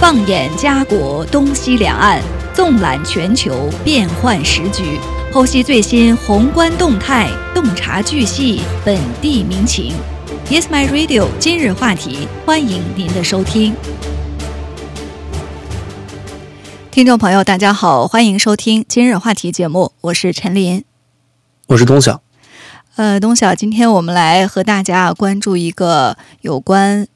放眼家国东西两岸，纵览全球变幻时局，剖析最新宏观动态，洞察巨细本地民情。Yes, my radio。今日话题，欢迎您的收听。听众朋友，大家好，欢迎收听今日话题节目，我是陈林，我是东晓。呃，东晓，今天我们来和大家关注一个有关。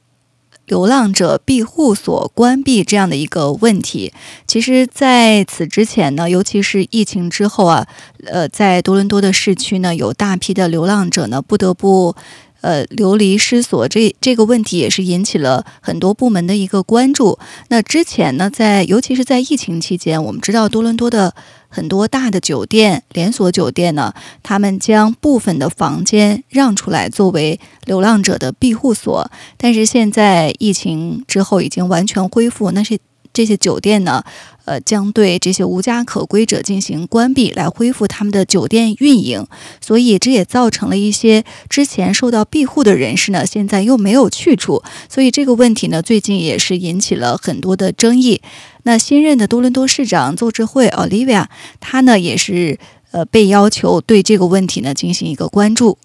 流浪者庇护所关闭这样的一个问题，其实在此之前呢，尤其是疫情之后啊，呃，在多伦多的市区呢，有大批的流浪者呢不得不呃流离失所，这这个问题也是引起了很多部门的一个关注。那之前呢，在尤其是在疫情期间，我们知道多伦多的。很多大的酒店、连锁酒店呢，他们将部分的房间让出来作为流浪者的庇护所。但是现在疫情之后已经完全恢复，那些这些酒店呢，呃，将对这些无家可归者进行关闭，来恢复他们的酒店运营。所以这也造成了一些之前受到庇护的人士呢，现在又没有去处。所以这个问题呢，最近也是引起了很多的争议。那新任的多伦多市长邹智慧 Olivia，他呢也是呃被要求对这个问题呢进行一个关注。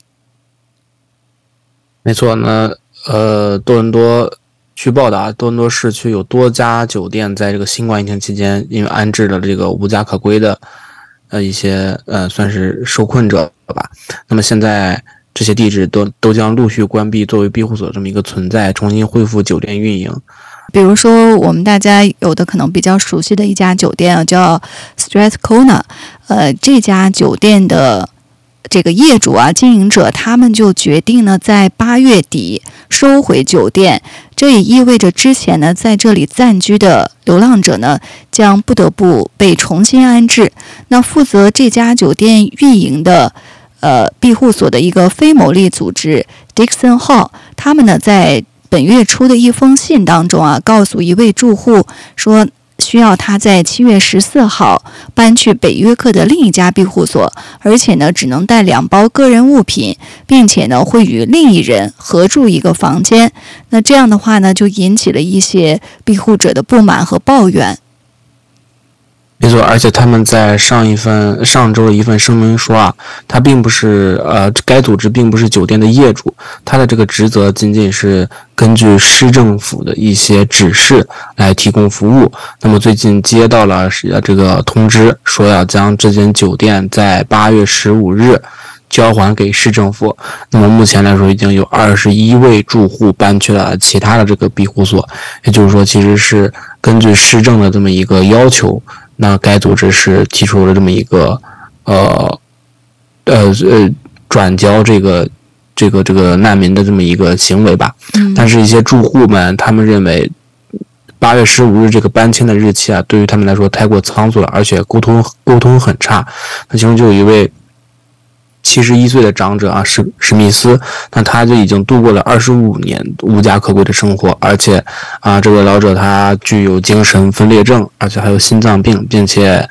没错，那呃多伦多据报道啊，多伦多市区有多家酒店在这个新冠疫情期间，因为安置了这个无家可归的呃一些呃算是受困者吧。那么现在这些地址都都将陆续关闭作为庇护所这么一个存在，重新恢复酒店运营。比如说，我们大家有的可能比较熟悉的一家酒店啊，叫 Strathcona。呃，这家酒店的这个业主啊、经营者，他们就决定呢，在八月底收回酒店。这也意味着之前呢，在这里暂居的流浪者呢，将不得不被重新安置。那负责这家酒店运营的呃庇护所的一个非牟利组织 Dixon Hall，他们呢在。本月初的一封信当中啊，告诉一位住户说，需要他在七月十四号搬去北约克的另一家庇护所，而且呢，只能带两包个人物品，并且呢，会与另一人合住一个房间。那这样的话呢，就引起了一些庇护者的不满和抱怨。没错，而且他们在上一份上周的一份声明说啊，他并不是呃，该组织并不是酒店的业主，他的这个职责仅仅是根据市政府的一些指示来提供服务。那么最近接到了这个通知，说要将这间酒店在八月十五日交还给市政府。那么目前来说，已经有二十一位住户搬去了其他的这个庇护所，也就是说，其实是根据市政的这么一个要求。那该组织是提出了这么一个，呃，呃呃，转交这个这个这个难民的这么一个行为吧。嗯。但是，一些住户们他们认为，八月十五日这个搬迁的日期啊，对于他们来说太过仓促了，而且沟通沟通很差。那其中就有一位。七十一岁的长者啊，史史密斯，那他就已经度过了二十五年无家可归的生活，而且啊，这个老者他具有精神分裂症，而且还有心脏病，并且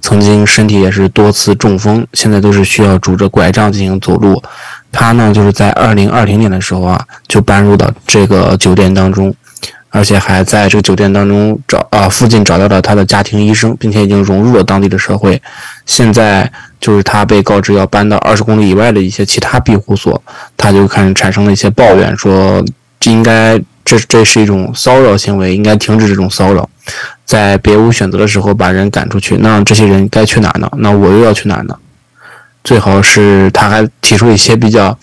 曾经身体也是多次中风，现在都是需要拄着拐杖进行走路。他呢，就是在二零二零年的时候啊，就搬入到这个酒店当中。而且还在这个酒店当中找啊附近找到了他的家庭医生，并且已经融入了当地的社会。现在就是他被告知要搬到二十公里以外的一些其他庇护所，他就开始产生了一些抱怨，说这应该这这是一种骚扰行为，应该停止这种骚扰。在别无选择的时候把人赶出去，那这些人该去哪呢？那我又要去哪呢？最好是他还提出一些比较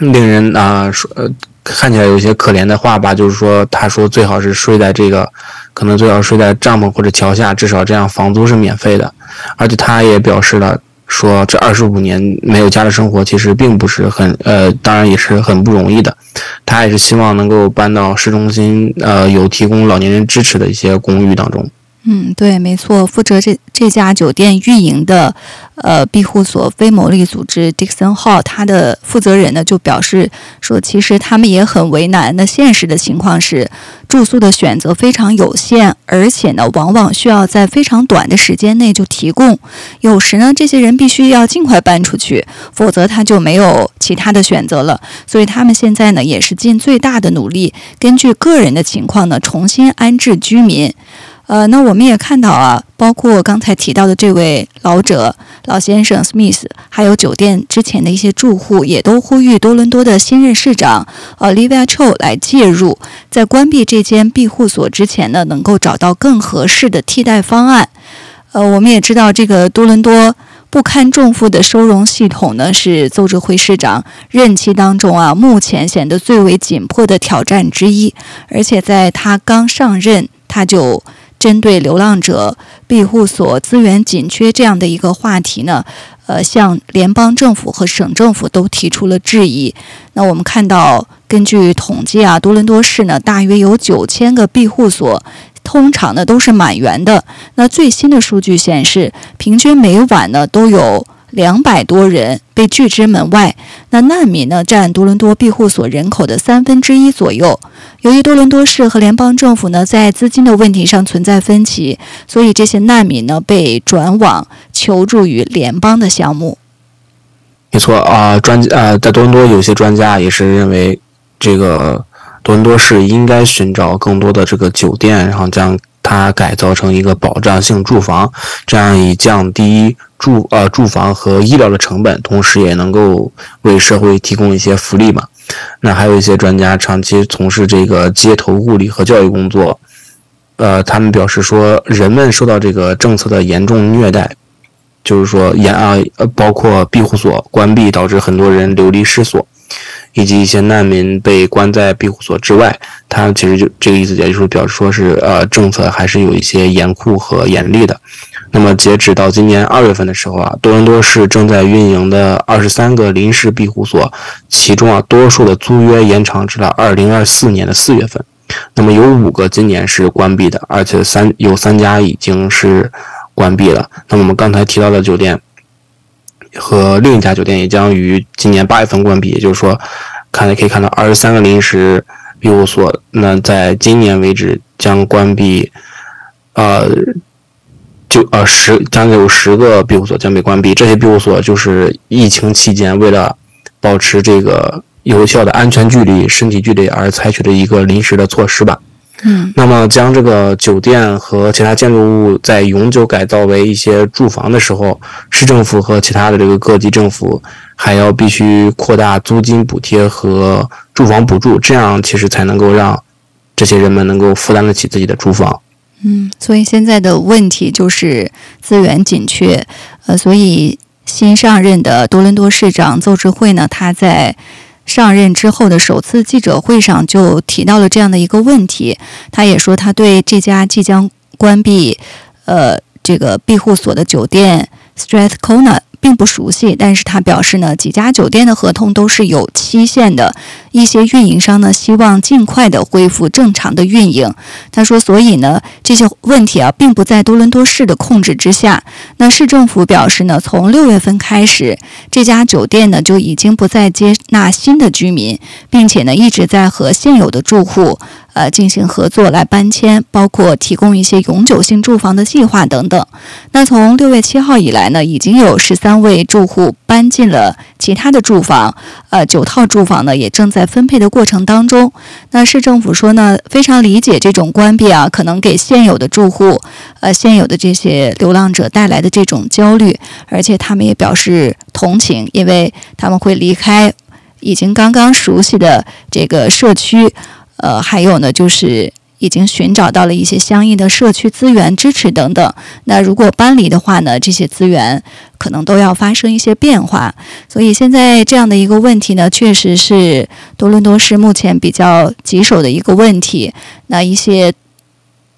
令人啊说呃。看起来有些可怜的话吧，就是说，他说最好是睡在这个，可能最好睡在帐篷或者桥下，至少这样房租是免费的。而且他也表示了，说这二十五年没有家的生活其实并不是很，呃，当然也是很不容易的。他也是希望能够搬到市中心，呃，有提供老年人支持的一些公寓当中。嗯，对，没错，负责这这家酒店运营的，呃，庇护所非牟利组织 Dixon Hall，他的负责人呢就表示说，其实他们也很为难。那现实的情况是，住宿的选择非常有限，而且呢，往往需要在非常短的时间内就提供。有时呢，这些人必须要尽快搬出去，否则他就没有其他的选择了。所以他们现在呢，也是尽最大的努力，根据个人的情况呢，重新安置居民。呃，那我们也看到啊，包括刚才提到的这位老者老先生 Smith，还有酒店之前的一些住户，也都呼吁多伦多的新任市长 Olivia Cho 来介入，在关闭这间庇护所之前呢，能够找到更合适的替代方案。呃，我们也知道，这个多伦多不堪重负的收容系统呢，是邹智辉市长任期当中啊，目前显得最为紧迫的挑战之一。而且在他刚上任，他就针对流浪者庇护所资源紧缺这样的一个话题呢，呃，向联邦政府和省政府都提出了质疑。那我们看到，根据统计啊，多伦多市呢大约有九千个庇护所，通常呢都是满员的。那最新的数据显示，平均每晚呢都有。两百多人被拒之门外。那难民呢，占多伦多庇护所人口的三分之一左右。由于多伦多市和联邦政府呢，在资金的问题上存在分歧，所以这些难民呢，被转往求助于联邦的项目。没错啊，专呃，在多伦多有些专家也是认为，这个多伦多市应该寻找更多的这个酒店，然后将它改造成一个保障性住房，这样以降低。住呃住房和医疗的成本，同时也能够为社会提供一些福利嘛。那还有一些专家长期从事这个街头物理和教育工作，呃，他们表示说，人们受到这个政策的严重虐待，就是说严啊呃，包括庇护所关闭导致很多人流离失所，以及一些难民被关在庇护所之外。他其实就这个意思，也就是表示说是呃政策还是有一些严酷和严厉的。那么，截止到今年二月份的时候啊，多伦多市正在运营的二十三个临时庇护所，其中啊，多数的租约延长至了二零二四年的四月份。那么有五个今年是关闭的，而且三有三家已经是关闭了。那我们刚才提到的酒店和另一家酒店也将于今年八月份关闭。也就是说，看来可以看到二十三个临时庇护所，那在今年为止将关闭，呃。就呃十将近有十个庇护所将被关闭，这些庇护所就是疫情期间为了保持这个有效的安全距离、身体距离而采取的一个临时的措施吧。嗯，那么将这个酒店和其他建筑物在永久改造为一些住房的时候，市政府和其他的这个各级政府还要必须扩大租金补贴和住房补助，这样其实才能够让这些人们能够负担得起自己的住房。嗯，所以现在的问题就是资源紧缺，呃，所以新上任的多伦多市长邹智慧呢，他在上任之后的首次记者会上就提到了这样的一个问题。他也说，他对这家即将关闭，呃，这个庇护所的酒店 Stress Corner。并不熟悉，但是他表示呢，几家酒店的合同都是有期限的，一些运营商呢希望尽快的恢复正常的运营。他说，所以呢，这些问题啊，并不在多伦多市的控制之下。那市政府表示呢，从六月份开始，这家酒店呢就已经不再接纳新的居民，并且呢一直在和现有的住户。呃，进行合作来搬迁，包括提供一些永久性住房的计划等等。那从六月七号以来呢，已经有十三位住户搬进了其他的住房，呃，九套住房呢也正在分配的过程当中。那市政府说呢，非常理解这种关闭啊，可能给现有的住户，呃，现有的这些流浪者带来的这种焦虑，而且他们也表示同情，因为他们会离开已经刚刚熟悉的这个社区。呃，还有呢，就是已经寻找到了一些相应的社区资源支持等等。那如果搬离的话呢，这些资源可能都要发生一些变化。所以现在这样的一个问题呢，确实是多伦多市目前比较棘手的一个问题。那一些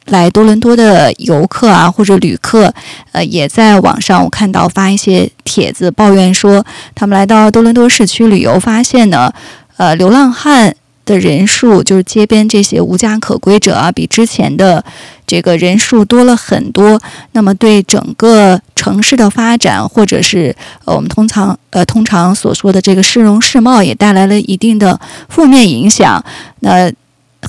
来多伦多的游客啊，或者旅客，呃，也在网上我看到发一些帖子抱怨说，他们来到多伦多市区旅游，发现呢，呃，流浪汉。的人数，就是街边这些无家可归者啊，比之前的这个人数多了很多。那么对整个城市的发展，或者是呃我们通常呃通常所说的这个市容市貌，也带来了一定的负面影响。那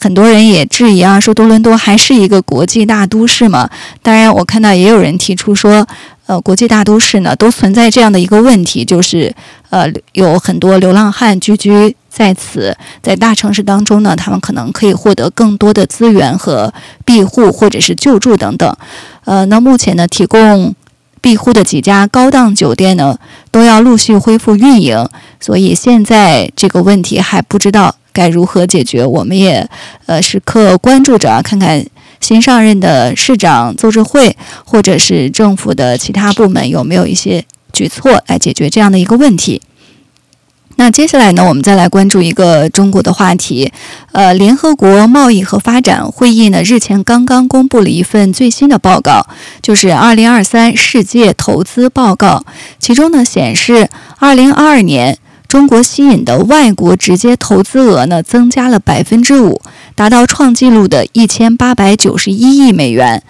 很多人也质疑啊，说多伦多还是一个国际大都市吗？当然，我看到也有人提出说，呃，国际大都市呢都存在这样的一个问题，就是呃有很多流浪汉聚居在此，在大城市当中呢，他们可能可以获得更多的资源和庇护或者是救助等等。呃，那目前呢，提供庇护的几家高档酒店呢，都要陆续恢复运营，所以现在这个问题还不知道。该如何解决？我们也呃时刻关注着，看看新上任的市长邹志慧或者是政府的其他部门有没有一些举措来解决这样的一个问题。那接下来呢，我们再来关注一个中国的话题。呃，联合国贸易和发展会议呢日前刚刚公布了一份最新的报告，就是《二零二三世界投资报告》，其中呢显示，二零二二年。中国吸引的外国直接投资额呢，增加了百分之五，达到创纪录的一千八百九十一亿美元。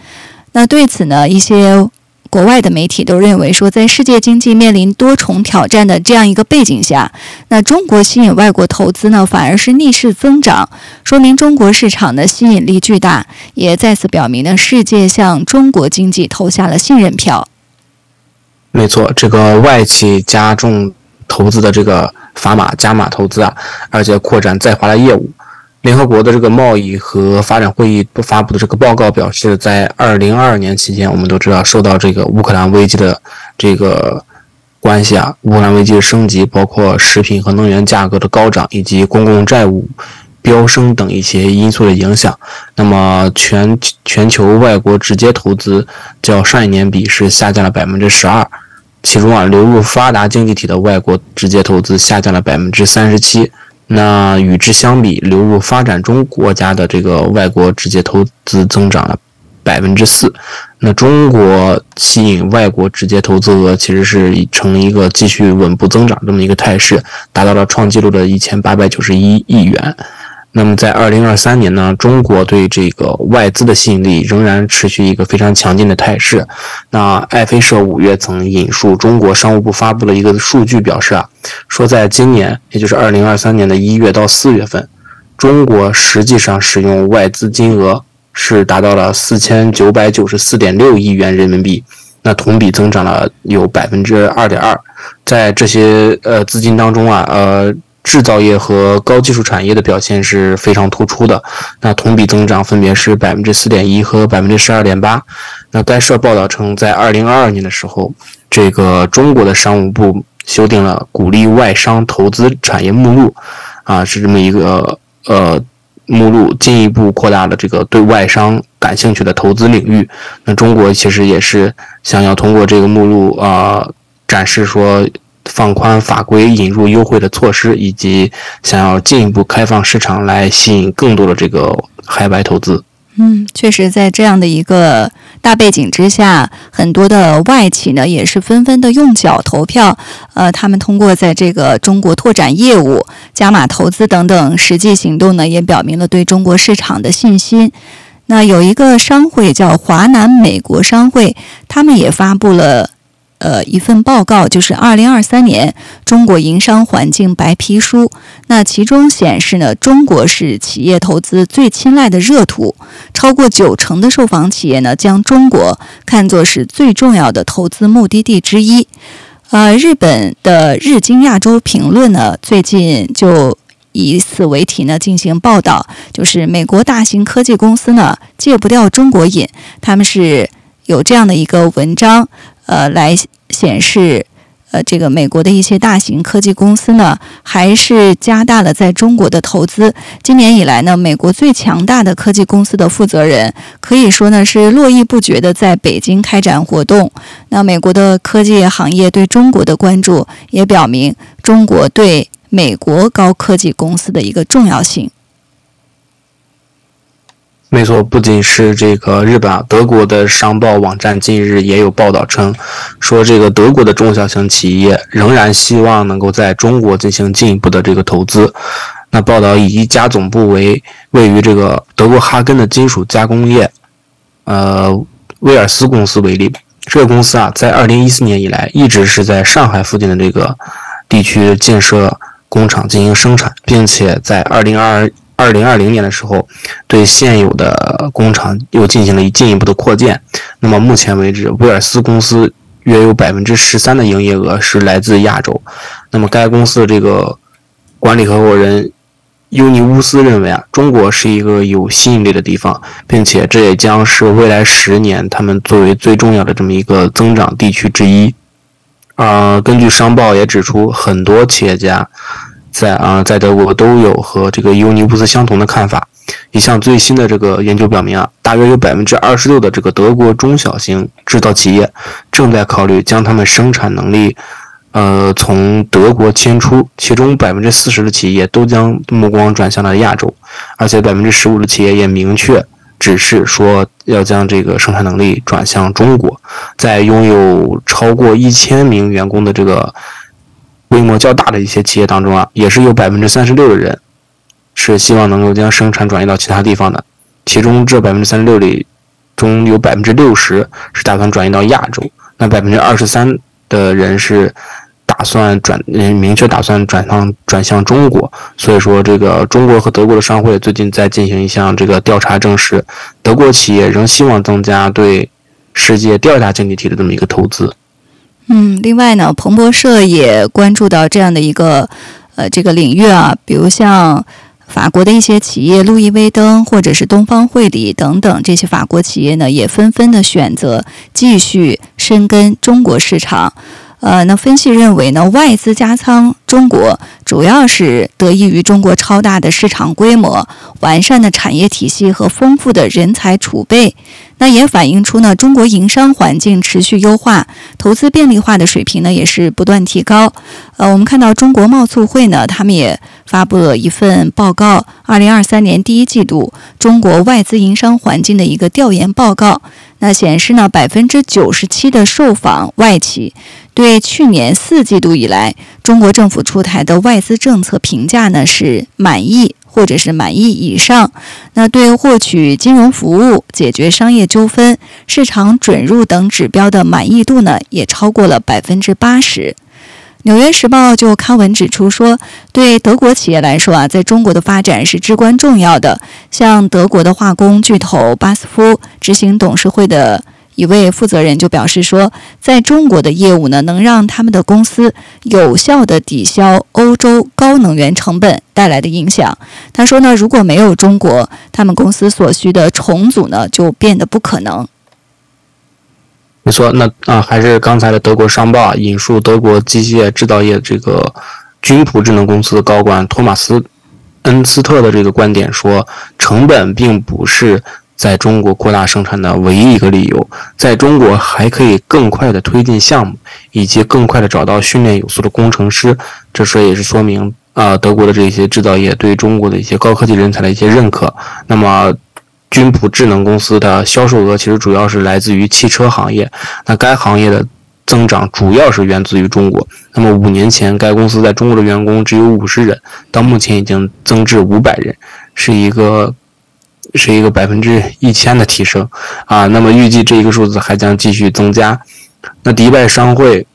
那对此呢，一些国外的媒体都认为说，在世界经济面临多重挑战的这样一个背景下，那中国吸引外国投资呢，反而是逆势增长，说明中国市场的吸引力巨大，也再次表明呢，世界向中国经济投下了信任票。没错，这个外企加重。投资的这个砝码加码投资啊，而且扩展在华的业务。联合国的这个贸易和发展会议发布的这个报告表示，在二零二二年期间，我们都知道受到这个乌克兰危机的这个关系啊，乌克兰危机的升级，包括食品和能源价格的高涨，以及公共债务飙升等一些因素的影响。那么全全球外国直接投资较上一年比是下降了百分之十二。其中啊，流入发达经济体的外国直接投资下降了百分之三十七。那与之相比，流入发展中国家的这个外国直接投资增长了百分之四。那中国吸引外国直接投资额其实是呈一个继续稳步增长这么一个态势，达到了创纪录的一千八百九十一亿元。那么在二零二三年呢，中国对这个外资的吸引力仍然持续一个非常强劲的态势。那爱飞社五月曾引述中国商务部发布了一个数据，表示啊，说在今年，也就是二零二三年的一月到四月份，中国实际上使用外资金额是达到了四千九百九十四点六亿元人民币，那同比增长了有百分之二点二。在这些呃资金当中啊，呃。制造业和高技术产业的表现是非常突出的，那同比增长分别是百分之四点一和百分之十二点八。那该社报道称，在二零二二年的时候，这个中国的商务部修订了鼓励外商投资产业目录，啊，是这么一个呃目录，进一步扩大了这个对外商感兴趣的投资领域。那中国其实也是想要通过这个目录啊，展示说。放宽法规、引入优惠的措施，以及想要进一步开放市场来吸引更多的这个海外投资。嗯，确实，在这样的一个大背景之下，很多的外企呢也是纷纷的用脚投票。呃，他们通过在这个中国拓展业务、加码投资等等实际行动呢，也表明了对中国市场的信心。那有一个商会叫华南美国商会，他们也发布了。呃，一份报告就是二零二三年中国营商环境白皮书。那其中显示呢，中国是企业投资最青睐的热土，超过九成的受访企业呢将中国看作是最重要的投资目的地之一。呃，日本的日经亚洲评论呢，最近就以此为题呢进行报道，就是美国大型科技公司呢戒不掉中国瘾，他们是有这样的一个文章。呃，来显示，呃，这个美国的一些大型科技公司呢，还是加大了在中国的投资。今年以来呢，美国最强大的科技公司的负责人可以说呢是络绎不绝的在北京开展活动。那美国的科技行业对中国的关注，也表明中国对美国高科技公司的一个重要性。没错，不仅是这个日本啊，德国的商报网站近日也有报道称，说这个德国的中小型企业仍然希望能够在中国进行进一步的这个投资。那报道以一家总部为位于这个德国哈根的金属加工业，呃，威尔斯公司为例，这个公司啊，在二零一四年以来一直是在上海附近的这个地区建设工厂进行生产，并且在二零二二零二零年的时候，对现有的工厂又进行了进一步的扩建。那么目前为止，威尔斯公司约有百分之十三的营业额是来自亚洲。那么该公司的这个管理合伙人。尤尼乌斯认为啊，中国是一个有吸引力的地方，并且这也将是未来十年他们作为最重要的这么一个增长地区之一。啊，根据商报也指出，很多企业家在啊在德国都有和这个尤尼乌斯相同的看法。一项最新的这个研究表明啊，大约有百分之二十六的这个德国中小型制造企业正在考虑将他们生产能力。呃，从德国迁出，其中百分之四十的企业都将目光转向了亚洲，而且百分之十五的企业也明确指示说要将这个生产能力转向中国。在拥有超过一千名员工的这个规模较大的一些企业当中啊，也是有百分之三十六的人是希望能够将生产转移到其他地方的，其中这百分之三十六里中有百分之六十是打算转移到亚洲，那百分之二十三的人是。打算转，嗯，明确打算转向转向中国，所以说这个中国和德国的商会最近在进行一项这个调查，证实德国企业仍希望增加对世界第二大经济体的这么一个投资。嗯，另外呢，彭博社也关注到这样的一个呃这个领域啊，比如像法国的一些企业，路易威登或者是东方汇理等等这些法国企业呢，也纷纷的选择继续深耕中国市场。呃，那分析认为呢，外资加仓中国主要是得益于中国超大的市场规模、完善的产业体系和丰富的人才储备。那也反映出呢，中国营商环境持续优化，投资便利化的水平呢也是不断提高。呃，我们看到中国贸促会呢，他们也发布了一份报告，二零二三年第一季度中国外资营商环境的一个调研报告。那显示呢，百分之九十七的受访外企对去年四季度以来中国政府出台的外资政策评价呢是满意或者是满意以上。那对获取金融服务、解决商业纠纷、市场准入等指标的满意度呢也超过了百分之八十。《纽约时报》就刊文指出说，对德国企业来说啊，在中国的发展是至关重要的。像德国的化工巨头巴斯夫执行董事会的一位负责人就表示说，在中国的业务呢，能让他们的公司有效地抵消欧洲高能源成本带来的影响。他说呢，如果没有中国，他们公司所需的重组呢，就变得不可能。没错，那啊还是刚才的德国商报引述德国机械制造业这个军普智能公司的高管托马斯恩斯特的这个观点说，成本并不是在中国扩大生产的唯一一个理由，在中国还可以更快的推进项目，以及更快的找到训练有素的工程师。这说也是说明啊德国的这些制造业对中国的一些高科技人才的一些认可。那么。君普智能公司的销售额其实主要是来自于汽车行业，那该行业的增长主要是源自于中国。那么五年前，该公司在中国的员工只有五十人，到目前已经增至五百人，是一个是一个百分之一千的提升啊。那么预计这一个数字还将继续增加。那迪拜商会。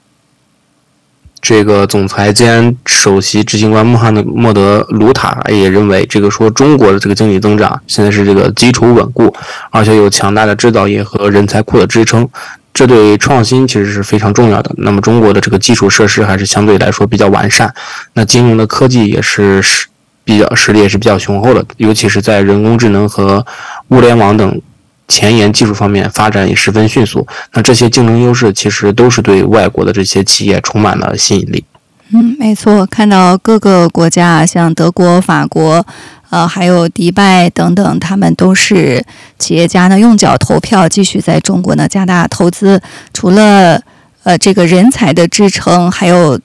这个总裁兼首席执行官穆罕默德·卢塔也认为，这个说中国的这个经济增长现在是这个基础稳固，而且有强大的制造业和人才库的支撑，这对创新其实是非常重要的。那么中国的这个基础设施还是相对来说比较完善，那金融的科技也是实比较实力也是比较雄厚的，尤其是在人工智能和物联网等。前沿技术方面发展也十分迅速，那这些竞争优势其实都是对外国的这些企业充满了吸引力。嗯，没错，看到各个国家，像德国、法国，呃，还有迪拜等等，他们都是企业家呢，用脚投票，继续在中国呢加大投资。除了呃这个人才的支撑，还有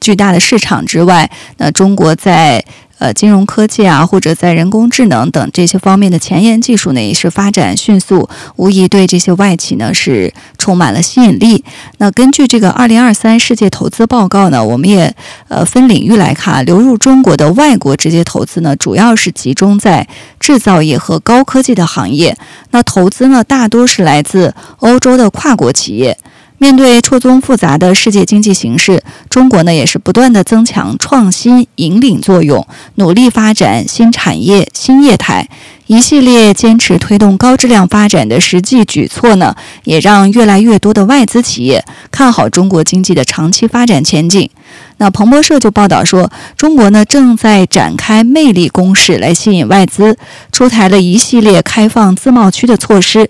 巨大的市场之外，那中国在。呃金融科技啊，或者在人工智能等这些方面的前沿技术呢，也是发展迅速，无疑对这些外企呢是充满了吸引力。那根据这个二零二三世界投资报告呢，我们也呃分领域来看，流入中国的外国直接投资呢，主要是集中在制造业和高科技的行业。那投资呢，大多是来自欧洲的跨国企业。面对错综复杂的世界经济形势，中国呢也是不断的增强创新引领作用，努力发展新产业新业态。一系列坚持推动高质量发展的实际举措呢，也让越来越多的外资企业看好中国经济的长期发展前景。那彭博社就报道说，中国呢正在展开魅力攻势来吸引外资，出台了一系列开放自贸区的措施。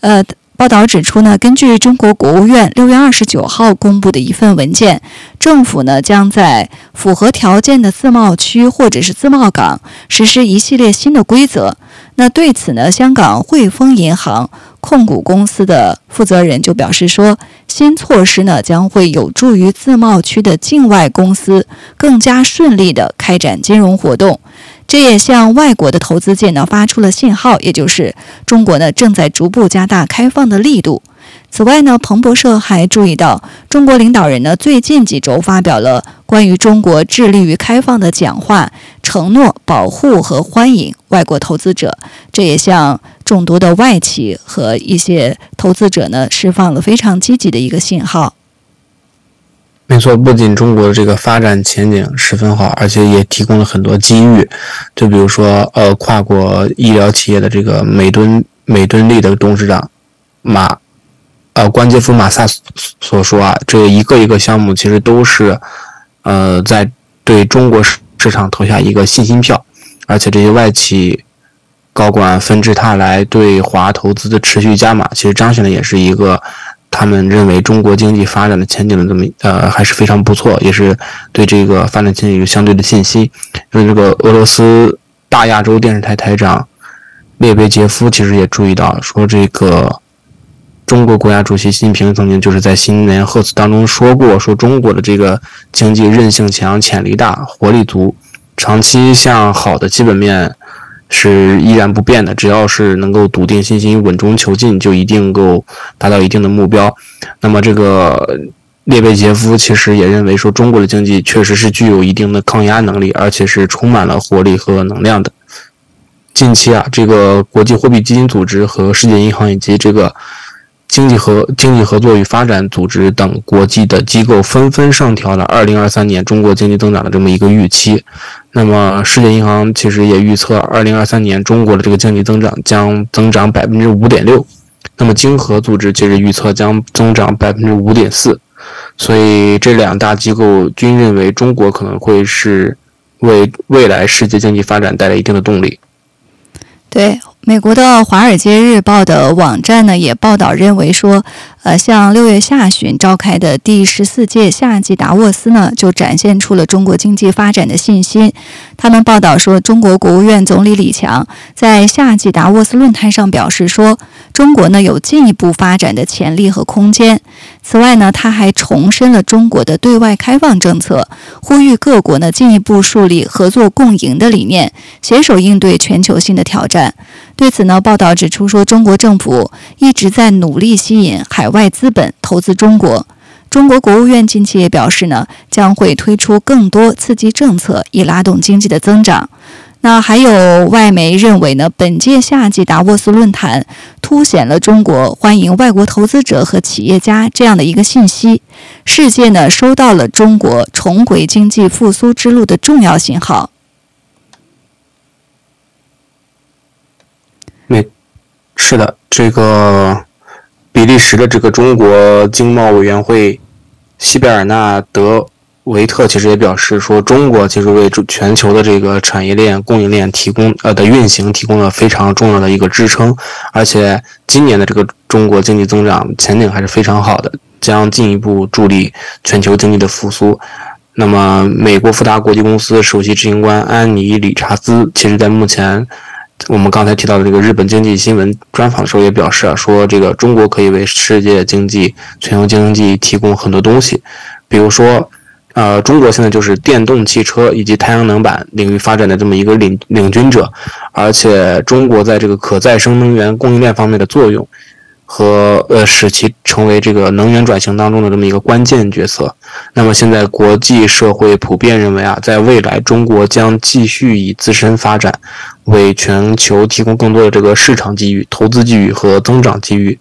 呃。报道指出呢，根据中国国务院六月二十九号公布的一份文件，政府呢将在符合条件的自贸区或者是自贸港实施一系列新的规则。那对此呢，香港汇丰银行控股公司的负责人就表示说，新措施呢将会有助于自贸区的境外公司更加顺利地开展金融活动。这也向外国的投资界呢发出了信号，也就是中国呢正在逐步加大开放的力度。此外呢，彭博社还注意到，中国领导人呢最近几周发表了关于中国致力于开放的讲话，承诺保护和欢迎外国投资者。这也向众多的外企和一些投资者呢释放了非常积极的一个信号。没错，不仅中国的这个发展前景十分好，而且也提供了很多机遇。就比如说，呃，跨国医疗企业的这个美敦美敦力的董事长马，呃，关杰夫马萨所说啊，这一个一个项目其实都是，呃，在对中国市市场投下一个信心票。而且这些外企高管纷至沓来，对华投资的持续加码，其实彰显的也是一个。他们认为中国经济发展的前景的这么呃还是非常不错，也是对这个发展前景有相对的信心。因为这个俄罗斯大亚洲电视台台长列贝杰夫其实也注意到，说这个中国国家主席习近平曾经就是在新年贺词当中说过，说中国的这个经济韧性强、潜力大、活力足，长期向好的基本面。是依然不变的，只要是能够笃定信心、稳中求进，就一定够达到一定的目标。那么，这个列贝杰夫其实也认为说，中国的经济确实是具有一定的抗压能力，而且是充满了活力和能量的。近期啊，这个国际货币基金组织和世界银行以及这个。经济和经济合作与发展组织等国际的机构纷纷上调了2023年中国经济增长的这么一个预期。那么，世界银行其实也预测2023年中国的这个经济增长将增长百分之五点六。那么，经合组织其实预测将增长百分之五点四。所以，这两大机构均认为中国可能会是为未来世界经济发展带来一定的动力。对。美国的《华尔街日报》的网站呢，也报道认为说，呃，像六月下旬召开的第十四届夏季达沃斯呢，就展现出了中国经济发展的信心。他们报道说，中国国务院总理李强在夏季达沃斯论坛上表示说，中国呢有进一步发展的潜力和空间。此外呢，他还重申了中国的对外开放政策，呼吁各国呢进一步树立合作共赢的理念，携手应对全球性的挑战。对此呢，报道指出说，中国政府一直在努力吸引海外外资本投资中国。中国国务院近期也表示呢，将会推出更多刺激政策，以拉动经济的增长。那还有外媒认为呢，本届夏季达沃斯论坛凸显了中国欢迎外国投资者和企业家这样的一个信息。世界呢，收到了中国重回经济复苏之路的重要信号。没是的，这个利时的这个中国经贸委员会西贝尔纳德维特其实也表示说，中国其实为全球的这个产业链供应链提供呃的运行提供了非常重要的一个支撑，而且今年的这个中国经济增长前景还是非常好的，将进一步助力全球经济的复苏。那么，美国富达国际公司首席执行官安妮理查兹其实在目前。我们刚才提到的这个日本经济新闻专访的时候也表示啊，说这个中国可以为世界经济、全球经济提供很多东西，比如说呃，中国现在就是电动汽车以及太阳能板领域发展的这么一个领领军者，而且中国在这个可再生能源供应链方面的作用。和呃，使其成为这个能源转型当中的这么一个关键角色。那么现在国际社会普遍认为啊，在未来中国将继续以自身发展为全球提供更多的这个市场机遇、投资机遇和增长机遇。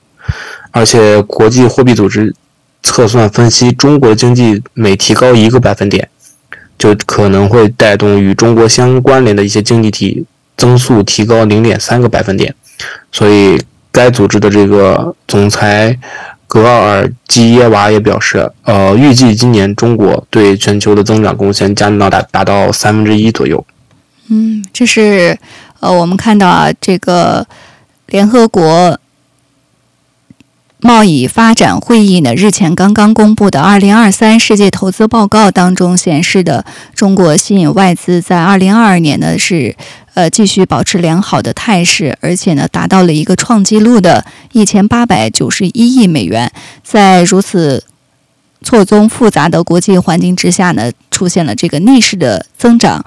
而且国际货币组织测算分析，中国经济每提高一个百分点，就可能会带动与中国相关联的一些经济体增速提高零点三个百分点。所以。该组织的这个总裁格奥尔基耶娃也表示，呃，预计今年中国对全球的增长贡献将到达达到三分之一左右。嗯，这是呃，我们看到啊，这个联合国贸易发展会议呢日前刚刚公布的二零二三世界投资报告当中显示的，中国吸引外资在二零二二年呢是。呃，继续保持良好的态势，而且呢，达到了一个创纪录的一千八百九十一亿美元。在如此错综复杂的国际环境之下呢，出现了这个逆势的增长。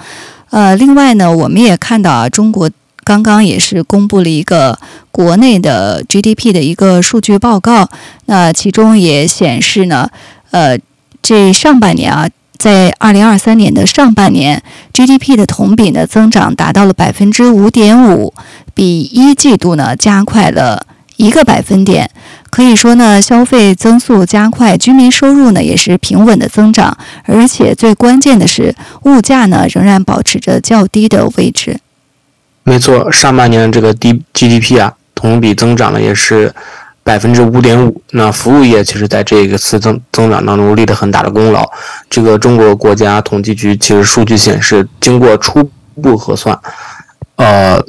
呃，另外呢，我们也看到啊，中国刚刚也是公布了一个国内的 GDP 的一个数据报告，那其中也显示呢，呃，这上半年啊。在二零二三年的上半年，GDP 的同比呢增长达到了百分之五点五，比一季度呢加快了一个百分点。可以说呢，消费增速加快，居民收入呢也是平稳的增长，而且最关键的是，物价呢仍然保持着较低的位置。没错，上半年这个低 GDP 啊，同比增长了也是。百分之五点五，那服务业其实在这个次增增长当中立了很大的功劳。这个中国国家统计局其实数据显示，经过初步核算，呃，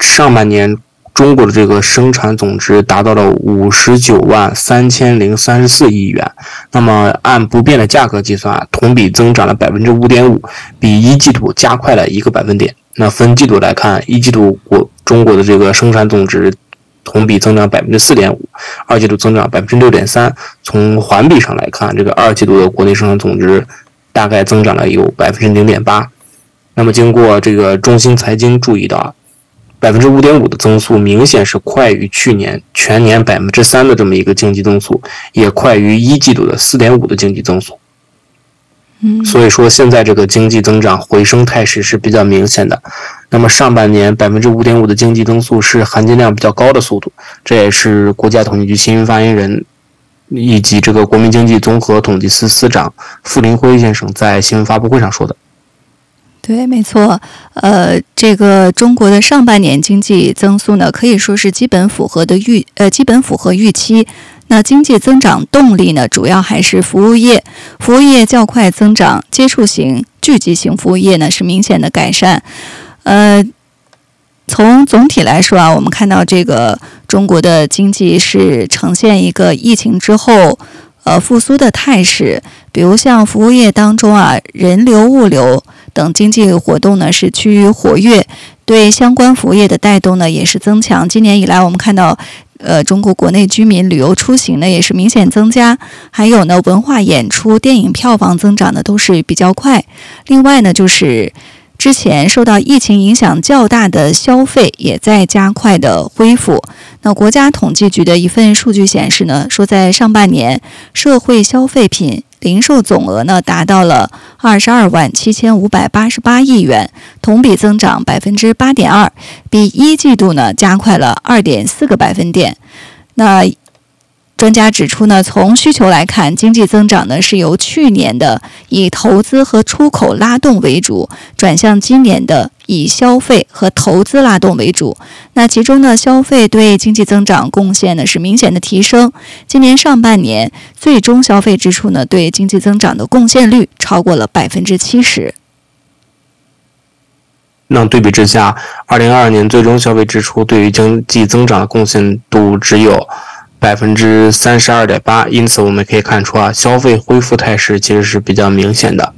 上半年中国的这个生产总值达到了五十九万三千零三十四亿元。那么按不变的价格计算，同比增长了百分之五点五，比一季度加快了一个百分点。那分季度来看，一季度国中国的这个生产总值。同比增长百分之四点五，二季度增长百分之六点三。从环比上来看，这个二季度的国内生产总值大概增长了有百分之零点八。那么，经过这个中兴财经注意到，百分之五点五的增速明显是快于去年全年百分之三的这么一个经济增速，也快于一季度的四点五的经济增速。所以说，现在这个经济增长回升态势是比较明显的。那么上半年百分之五点五的经济增速是含金量比较高的速度，这也是国家统计局新闻发言人以及这个国民经济综合统计司司长傅林辉先生在新闻发布会上说的。对，没错，呃，这个中国的上半年经济增速呢，可以说是基本符合的预，呃，基本符合预期。那经济增长动力呢，主要还是服务业，服务业较快增长，接触型、聚集型服务业呢是明显的改善。呃，从总体来说啊，我们看到这个中国的经济是呈现一个疫情之后呃复苏的态势，比如像服务业当中啊，人流、物流等经济活动呢是趋于活跃，对相关服务业的带动呢也是增强。今年以来，我们看到。呃，中国国内居民旅游出行呢也是明显增加，还有呢，文化演出、电影票房增长呢都是比较快。另外呢，就是之前受到疫情影响较大的消费也在加快的恢复。那国家统计局的一份数据显示呢，说在上半年社会消费品。零售总额呢达到了二十二万七千五百八十八亿元，同比增长百分之八点二，比一季度呢加快了二点四个百分点。那。专家指出呢，从需求来看，经济增长呢是由去年的以投资和出口拉动为主，转向今年的以消费和投资拉动为主。那其中呢，消费对经济增长贡献呢是明显的提升。今年上半年最终消费支出呢对经济增长的贡献率超过了百分之七十。那对比之下，二零二二年最终消费支出对于经济增长的贡献度只有。百分之三十二点八，因此我们可以看出啊，消费恢复态势其实是比较明显的。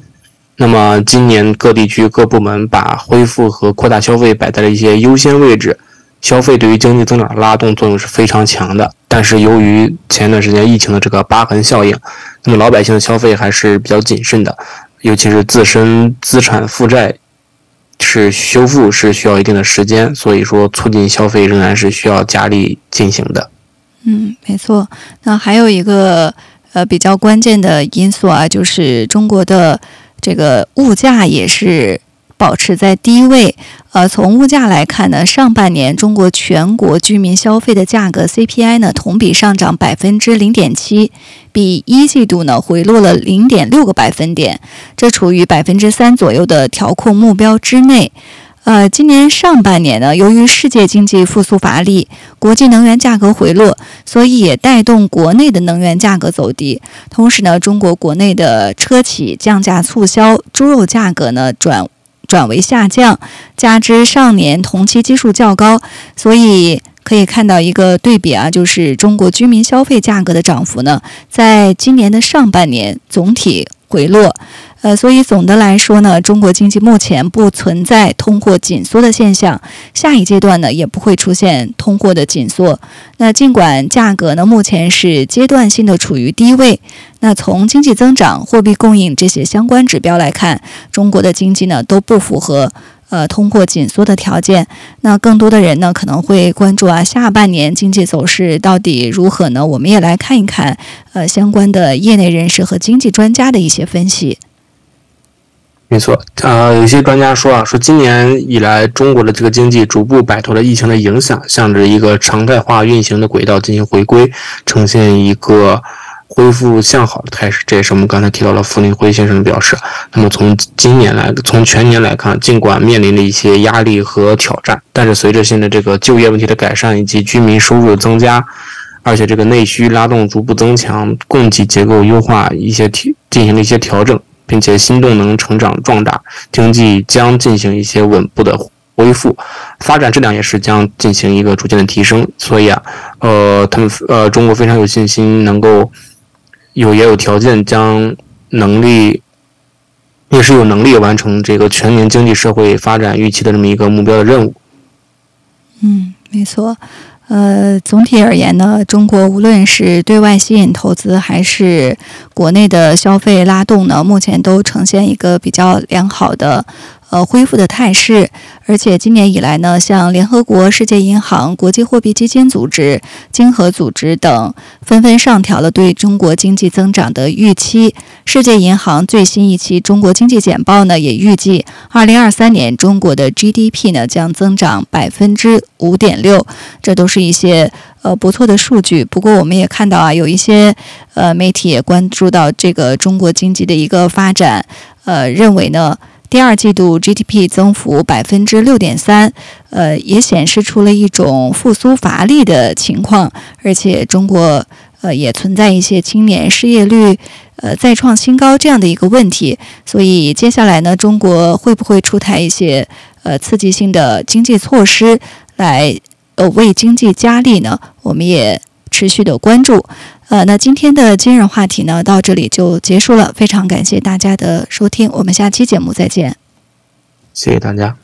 那么今年各地区各部门把恢复和扩大消费摆在了一些优先位置，消费对于经济增长的拉动作用是非常强的。但是由于前段时间疫情的这个疤痕效应，那么老百姓的消费还是比较谨慎的，尤其是自身资产负债是修复是需要一定的时间，所以说促进消费仍然是需要加力进行的。嗯，没错。那还有一个呃比较关键的因素啊，就是中国的这个物价也是。保持在低位，呃，从物价来看呢，上半年中国全国居民消费的价格 CPI 呢同比上涨百分之零点七，比一季度呢回落了零点六个百分点，这处于百分之三左右的调控目标之内。呃，今年上半年呢，由于世界经济复苏乏力，国际能源价格回落，所以也带动国内的能源价格走低。同时呢，中国国内的车企降价促销，猪肉价格呢转。转为下降，加之上年同期基数较高，所以可以看到一个对比啊，就是中国居民消费价格的涨幅呢，在今年的上半年总体回落。呃，所以总的来说呢，中国经济目前不存在通货紧缩的现象，下一阶段呢也不会出现通货的紧缩。那尽管价格呢目前是阶段性的处于低位，那从经济增长、货币供应这些相关指标来看，中国的经济呢都不符合呃通货紧缩的条件。那更多的人呢可能会关注啊，下半年经济走势到底如何呢？我们也来看一看呃相关的业内人士和经济专家的一些分析。没错，啊，有些专家说啊，说今年以来中国的这个经济逐步摆脱了疫情的影响，向着一个常态化运行的轨道进行回归，呈现一个恢复向好的态势。这也是我们刚才提到了傅林辉先生的表示。那么从今年来，从全年来看，尽管面临了一些压力和挑战，但是随着现在这个就业问题的改善以及居民收入增加，而且这个内需拉动逐步增强，供给结构优化一些调进行了一些调整。并且新动能成长壮大，经济将进行一些稳步的恢复，发展质量也是将进行一个逐渐的提升。所以啊，呃，他们呃，中国非常有信心，能够有也有条件将能力，也是有能力完成这个全年经济社会发展预期的这么一个目标的任务。嗯，没错。呃，总体而言呢，中国无论是对外吸引投资，还是国内的消费拉动呢，目前都呈现一个比较良好的。呃，恢复的态势，而且今年以来呢，像联合国、世界银行、国际货币基金组织、经合组织等纷纷上调了对中国经济增长的预期。世界银行最新一期中国经济简报呢，也预计二零二三年中国的 GDP 呢将增长百分之五点六，这都是一些呃不错的数据。不过我们也看到啊，有一些呃媒体也关注到这个中国经济的一个发展，呃，认为呢。第二季度 GDP 增幅百分之六点三，呃，也显示出了一种复苏乏力的情况，而且中国呃也存在一些青年失业率呃再创新高这样的一个问题，所以接下来呢，中国会不会出台一些呃刺激性的经济措施来呃为经济加力呢？我们也持续的关注。呃，那今天的今日话题呢，到这里就结束了。非常感谢大家的收听，我们下期节目再见。谢谢大家。